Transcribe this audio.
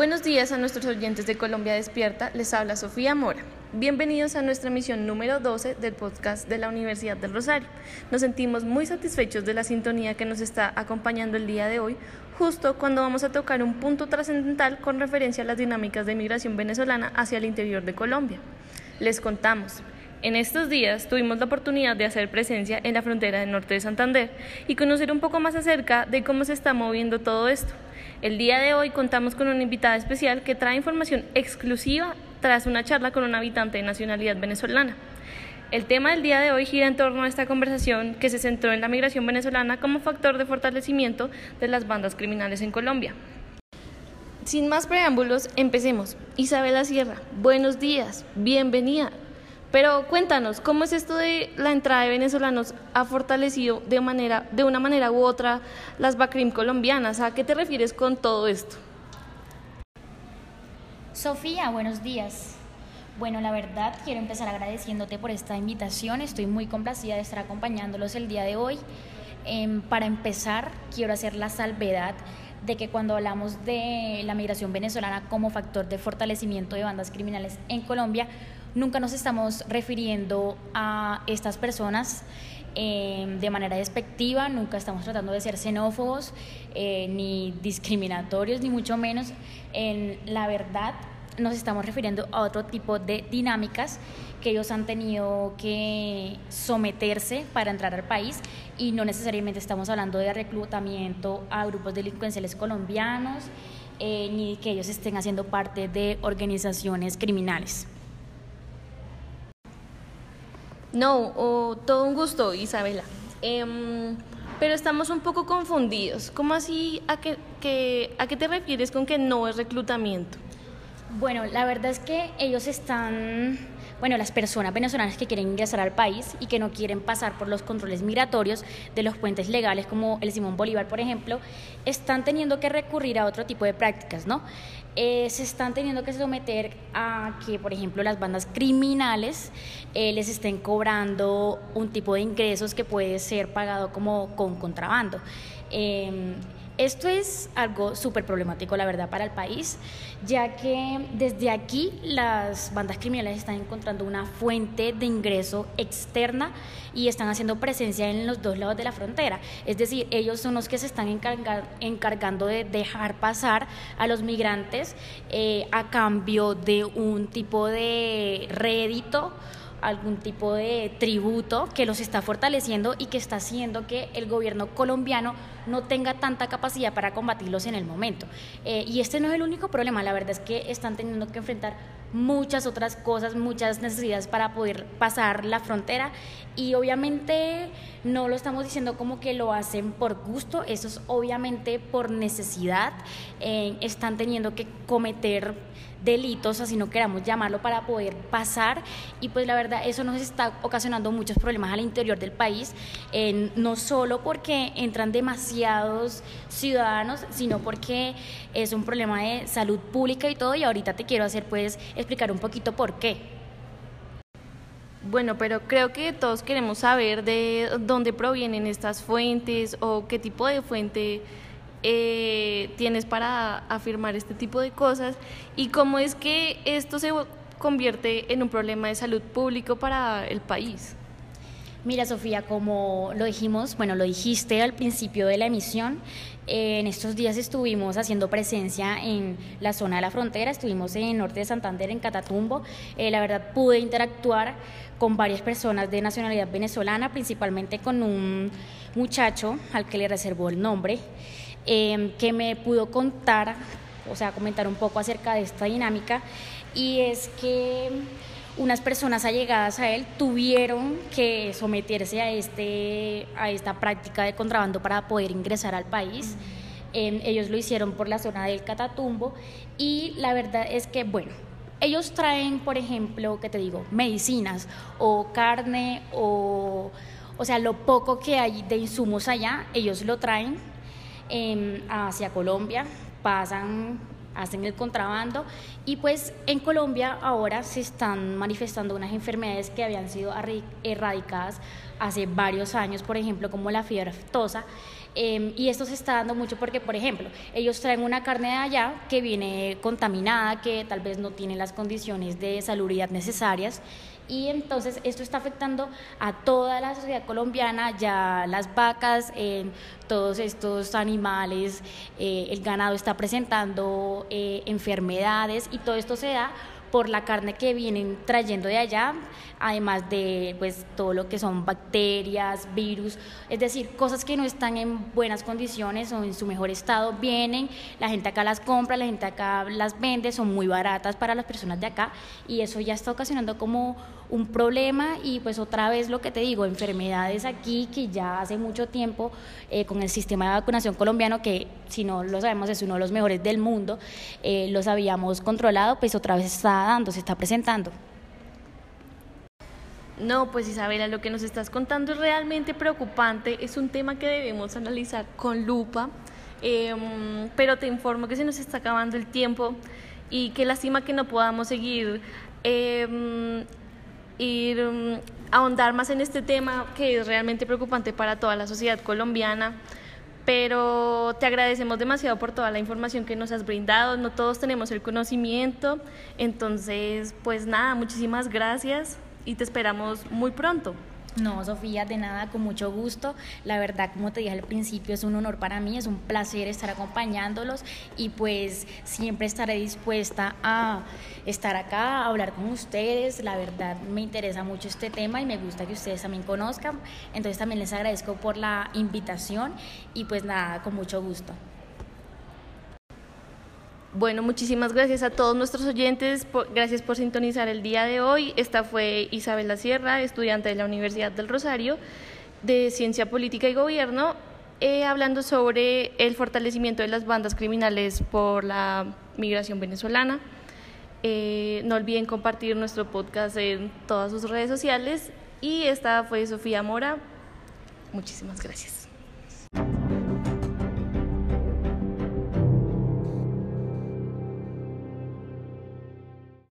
Buenos días a nuestros oyentes de Colombia Despierta, les habla Sofía Mora. Bienvenidos a nuestra emisión número 12 del podcast de la Universidad del Rosario. Nos sentimos muy satisfechos de la sintonía que nos está acompañando el día de hoy, justo cuando vamos a tocar un punto trascendental con referencia a las dinámicas de migración venezolana hacia el interior de Colombia. Les contamos. En estos días tuvimos la oportunidad de hacer presencia en la frontera del norte de Santander y conocer un poco más acerca de cómo se está moviendo todo esto. El día de hoy contamos con una invitada especial que trae información exclusiva tras una charla con un habitante de nacionalidad venezolana. El tema del día de hoy gira en torno a esta conversación que se centró en la migración venezolana como factor de fortalecimiento de las bandas criminales en Colombia. Sin más preámbulos, empecemos. Isabela Sierra, buenos días, bienvenida. Pero cuéntanos, ¿cómo es esto de la entrada de venezolanos ha fortalecido de, manera, de una manera u otra las BACRIM colombianas? ¿A qué te refieres con todo esto? Sofía, buenos días. Bueno, la verdad quiero empezar agradeciéndote por esta invitación. Estoy muy complacida de estar acompañándolos el día de hoy. Em, para empezar, quiero hacer la salvedad de que cuando hablamos de la migración venezolana como factor de fortalecimiento de bandas criminales en Colombia, nunca nos estamos refiriendo a estas personas eh, de manera despectiva, nunca estamos tratando de ser xenófobos, eh, ni discriminatorios, ni mucho menos. En la verdad, nos estamos refiriendo a otro tipo de dinámicas que ellos han tenido que someterse para entrar al país y no necesariamente estamos hablando de reclutamiento a grupos delincuenciales colombianos, eh, ni que ellos estén haciendo parte de organizaciones criminales. No, todo un gusto, Isabela. Em, pero estamos un poco confundidos. ¿Cómo así? ¿A ¿A qué te refieres con que no es reclutamiento? Bueno, la verdad es que ellos están bueno, las personas venezolanas que quieren ingresar al país y que no quieren pasar por los controles migratorios de los puentes legales como el Simón Bolívar, por ejemplo, están teniendo que recurrir a otro tipo de prácticas, ¿no? Eh, se están teniendo que someter a que, por ejemplo, las bandas criminales eh, les estén cobrando un tipo de ingresos que puede ser pagado como con contrabando. Em, esto es algo súper problemático, la verdad, para el país, ya que desde aquí las bandas criminales están encontrando una fuente de ingreso externa y están haciendo presencia en los dos lados de la frontera. Es decir, ellos son los que se están encargando de dejar pasar a los migrantes eh, a cambio de un tipo de rédito algún tipo de tributo que los está fortaleciendo y que está haciendo que el gobierno colombiano no tenga tanta capacidad para combatirlos en el momento. Eh, y este no es el único problema, la verdad es que están teniendo que enfrentar muchas otras cosas, muchas necesidades para poder pasar la frontera y obviamente no lo estamos diciendo como que lo hacen por gusto, eso es obviamente por necesidad, eh, están teniendo que cometer delitos, así no queramos llamarlo, para poder pasar. Y pues la verdad, eso nos está ocasionando muchos problemas al interior del país, no solo porque entran demasiados ciudadanos, sino porque es un problema de salud pública y todo. Y ahorita te quiero hacer, pues, explicar un poquito por qué. Bueno, pero creo que todos queremos saber de dónde provienen estas fuentes o qué tipo de fuente eh, tienes para afirmar este tipo de cosas y cómo es que esto se convierte en un problema de salud público para el país. Mira, Sofía, como lo dijimos, bueno, lo dijiste al principio de la emisión, en estos días estuvimos haciendo presencia en la zona de la frontera, estuvimos en norte de Santander, en Catatumbo. Eh, la verdad, pude interactuar con varias personas de nacionalidad venezolana, principalmente con un muchacho al que le reservó el nombre. Em, que me pudo contar, o sea, comentar un poco acerca de esta dinámica, y es que unas personas allegadas a él tuvieron que someterse a, este, a esta práctica de contrabando para poder ingresar al país. Em, ellos lo hicieron por la zona del Catatumbo y la verdad es que, bueno, ellos traen, por ejemplo, ¿qué te digo? Medicinas o carne o, o sea, lo poco que hay de insumos allá, ellos lo traen hacia Colombia, pasan hacen el contrabando y pues en Colombia ahora se están manifestando unas enfermedades que habían sido erradicadas hace varios años, por ejemplo, como la fiebre aftosa. Em, y esto se está dando mucho porque, por ejemplo, ellos traen una carne de allá que viene contaminada, que tal vez no tiene las condiciones de salubridad necesarias y entonces esto está afectando a toda la sociedad colombiana, ya las vacas, todos estos animales, eh, el ganado está presentando eh, enfermedades y todo esto se da por la carne que vienen trayendo de allá, además de pues todo lo que son bacterias, virus, es decir, cosas que no están en buenas condiciones o en su mejor estado, vienen, la gente acá las compra, la gente acá las vende, son muy baratas para las personas de acá y eso ya está ocasionando como un problema y pues otra vez lo que te digo, enfermedades aquí que ya hace mucho tiempo eh, con el sistema de vacunación colombiano que si no lo sabemos es uno de los mejores del mundo, eh, los habíamos controlado, pues otra vez está dando, se está presentando. No, pues Isabela, lo que nos estás contando es realmente preocupante, es un tema que debemos analizar con lupa, em, pero te informo que se nos está acabando el tiempo y que lástima que no podamos seguir eh, ir em, ahondar más en este tema que es realmente preocupante para toda la sociedad colombiana pero te agradecemos demasiado por toda la información que nos has brindado. No todos tenemos el conocimiento, entonces, pues nada, muchísimas gracias y te esperamos muy pronto. No, Sofía, de nada, con mucho gusto. La verdad, como te dije al principio, es un honor para mí, es un placer estar acompañándolos y pues siempre estaré dispuesta a estar acá, a hablar con ustedes. La verdad, me interesa mucho este tema y me gusta que ustedes también conozcan. Entonces también les agradezco por la invitación y pues nada, con mucho gusto. Bueno, muchísimas gracias a todos nuestros oyentes, gracias por sintonizar el día de hoy. Esta fue Isabela Sierra, estudiante de la Universidad del Rosario de Ciencia Política y Gobierno, eh, hablando sobre el fortalecimiento de las bandas criminales por la migración venezolana. Eh, no olviden compartir nuestro podcast en todas sus redes sociales y esta fue Sofía Mora. Muchísimas gracias.